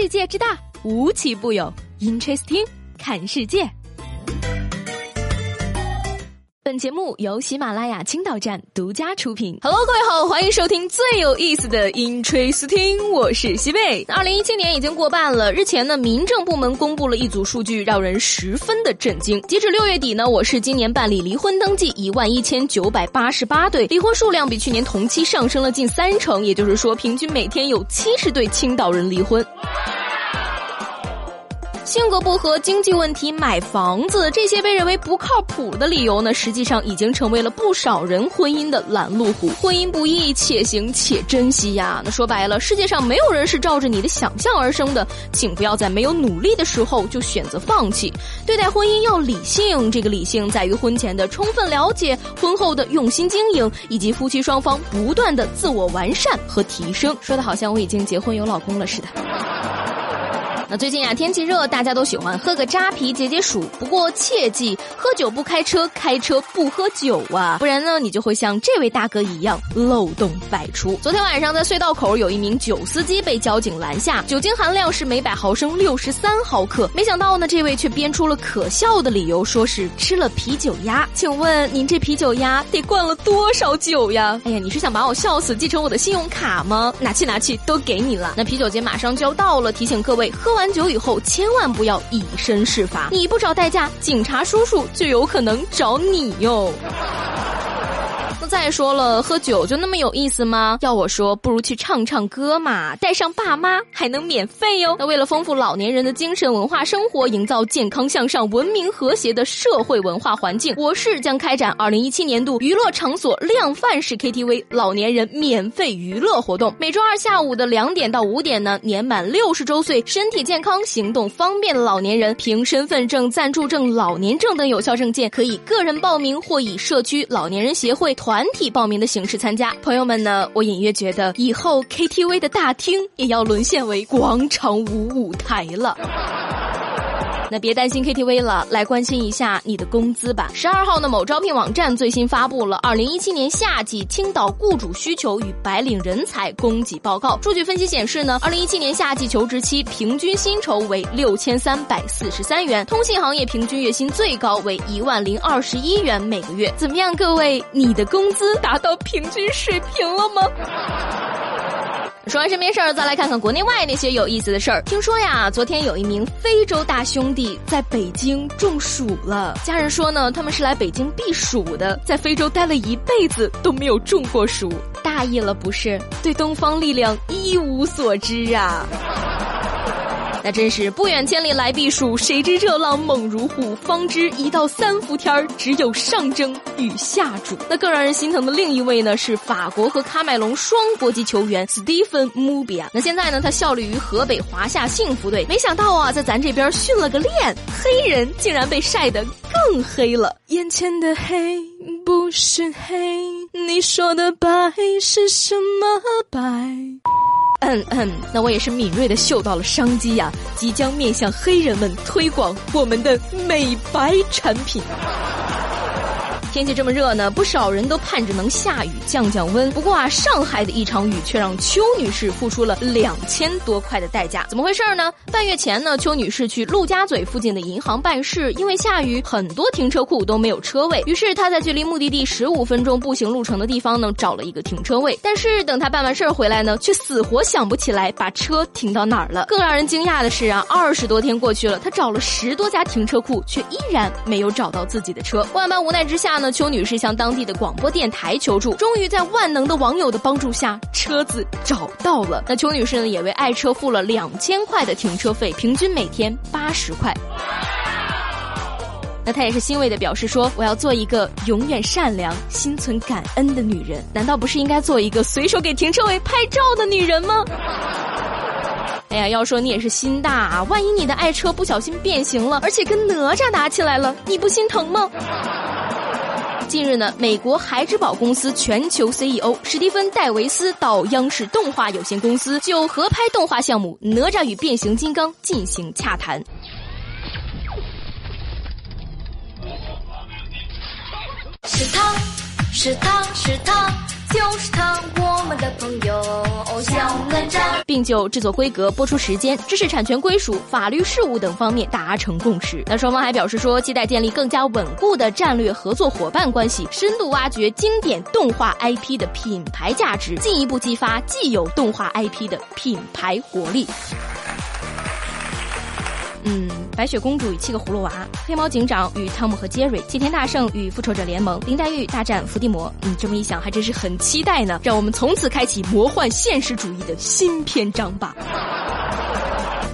世界之大，无奇不有。Interesting，看世界。本节目由喜马拉雅青岛站独家出品。Hello，各位好，欢迎收听最有意思的 Interesting，我是西贝。二零一七年已经过半了，日前呢，民政部门公布了一组数据，让人十分的震惊。截止六月底呢，我市今年办理离婚登记一万一千九百八十八对，离婚数量比去年同期上升了近三成，也就是说，平均每天有七十对青岛人离婚。性格不合、经济问题、买房子这些被认为不靠谱的理由呢，实际上已经成为了不少人婚姻的拦路虎。婚姻不易，且行且珍惜呀。那说白了，世界上没有人是照着你的想象而生的，请不要在没有努力的时候就选择放弃。对待婚姻要理性，这个理性在于婚前的充分了解，婚后的用心经营，以及夫妻双方不断的自我完善和提升。说的好像我已经结婚有老公了似的。那最近啊，天气热，大家都喜欢喝个扎啤解解暑。不过切记，喝酒不开车，开车不喝酒啊，不然呢，你就会像这位大哥一样漏洞百出。昨天晚上在隧道口，有一名酒司机被交警拦下，酒精含量是每百毫升六十三毫克。没想到呢，这位却编出了可笑的理由，说是吃了啤酒鸭。请问您这啤酒鸭得灌了多少酒呀？哎呀，你是想把我笑死，继承我的信用卡吗？拿去拿去，都给你了。那啤酒节马上就要到了，提醒各位喝。完酒以后，千万不要以身试法。你不找代驾，警察叔叔就有可能找你哟。再说了，喝酒就那么有意思吗？要我说，不如去唱唱歌嘛，带上爸妈还能免费哟。那为了丰富老年人的精神文化生活，营造健康向上、文明和谐的社会文化环境，我市将开展二零一七年度娱乐场所量贩式 KTV 老年人免费娱乐活动。每周二下午的两点到五点呢，年满六十周岁、身体健康、行动方便的老年人，凭身份证、暂住证、老年证等有效证件，可以个人报名或以社区老年人协会团。团体报名的形式参加，朋友们呢？我隐约觉得以后 KTV 的大厅也要沦陷为广场舞舞台了。那别担心 KTV 了，来关心一下你的工资吧。十二号呢，某招聘网站最新发布了二零一七年夏季青岛雇主需求与白领人才供给报告。数据分析显示呢，二零一七年夏季求职期平均薪酬为六千三百四十三元，通信行业平均月薪最高为一万零二十一元每个月。怎么样，各位，你的工资达到平均水平了吗？说完身边事儿，再来看看国内外那些有意思的事儿。听说呀，昨天有一名非洲大兄弟在北京中暑了。家人说呢，他们是来北京避暑的，在非洲待了一辈子都没有中过暑，大意了不是？对东方力量一无所知啊。那真是不远千里来避暑，谁知热浪猛如虎，方知一到三伏天儿只有上蒸与下煮。那更让人心疼的另一位呢，是法国和喀麦隆双国籍球员 Stephen Mubi。那现在呢，他效力于河北华夏幸福队。没想到啊，在咱这边训了个练，黑人竟然被晒得更黑了。眼前的黑不是黑，你说的白是什么白？嗯嗯，那我也是敏锐的嗅到了商机呀，即将面向黑人们推广我们的美白产品。天气这么热呢，不少人都盼着能下雨降降温。不过啊，上海的一场雨却让邱女士付出了两千多块的代价。怎么回事呢？半月前呢，邱女士去陆家嘴附近的银行办事，因为下雨，很多停车库都没有车位。于是她在距离目的地十五分钟步行路程的地方呢，找了一个停车位。但是等她办完事儿回来呢，却死活想不起来把车停到哪儿了。更让人惊讶的是啊，二十多天过去了，她找了十多家停车库，却依然没有找到自己的车。万般无奈之下呢。邱女士向当地的广播电台求助，终于在万能的网友的帮助下，车子找到了。那邱女士呢，也为爱车付了两千块的停车费，平均每天八十块。那她也是欣慰的表示说：“我要做一个永远善良、心存感恩的女人。难道不是应该做一个随手给停车位拍照的女人吗？” 哎呀，要说你也是心大啊！万一你的爱车不小心变形了，而且跟哪吒打起来了，你不心疼吗？近日呢，美国孩之宝公司全球 CEO 史蒂芬·戴维斯到央视动画有限公司就合拍动画项目《哪吒与变形金刚》进行洽谈。是他，是他，是他，就是他，我们的朋友小哪吒。并就制作规格、播出时间、知识产权归属、法律事务等方面达成共识。那双方还表示说，期待建立更加稳固的战略合作伙伴关系，深度挖掘经典动画 IP 的品牌价值，进一步激发既有动画 IP 的品牌活力。嗯，白雪公主与七个葫芦娃，黑猫警长与汤姆和杰瑞，齐天大圣与复仇者联盟，林黛玉大战伏地魔。嗯，这么一想，还真是很期待呢。让我们从此开启魔幻现实主义的新篇章吧。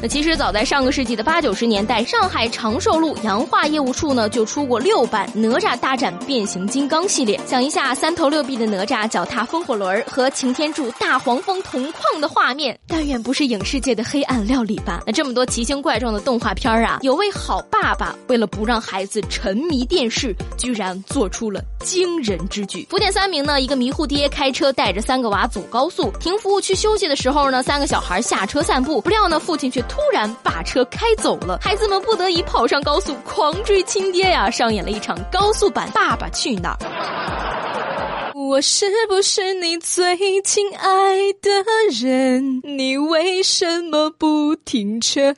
其实早在上个世纪的八九十年代，上海长寿路洋化业务处呢就出过六版《哪吒大战变形金刚》系列。想一下三头六臂的哪吒脚踏风火轮和擎天柱大黄蜂同框的画面，但愿不是影视界的黑暗料理吧？那这么多奇形怪状的动画片啊，有位好爸爸为了不让孩子沉迷电视，居然做出了惊人之举。福建三明呢，一个迷糊爹开车带着三个娃走高速，停服务区休息的时候呢，三个小孩下车散步，不料呢，父亲却。突然把车开走了，孩子们不得已跑上高速，狂追亲爹呀！上演了一场高速版《爸爸去哪儿》。我是不是你最亲爱的人？你为什么不停车？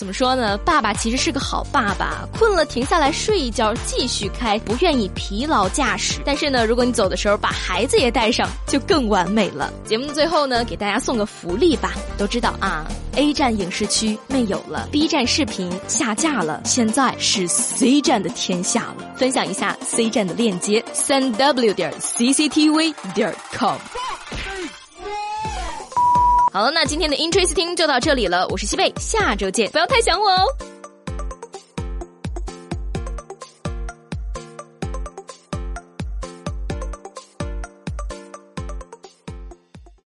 怎么说呢？爸爸其实是个好爸爸，困了停下来睡一觉，继续开，不愿意疲劳驾驶。但是呢，如果你走的时候把孩子也带上，就更完美了。节目的最后呢，给大家送个福利吧。都知道啊，A 站影视区没有了，B 站视频下架了，现在是 C 站的天下了。分享一下 C 站的链接：三 w 点 cctv 点 com。好了，那今天的 Interesting 就到这里了。我是西贝，下周见，不要太想我哦。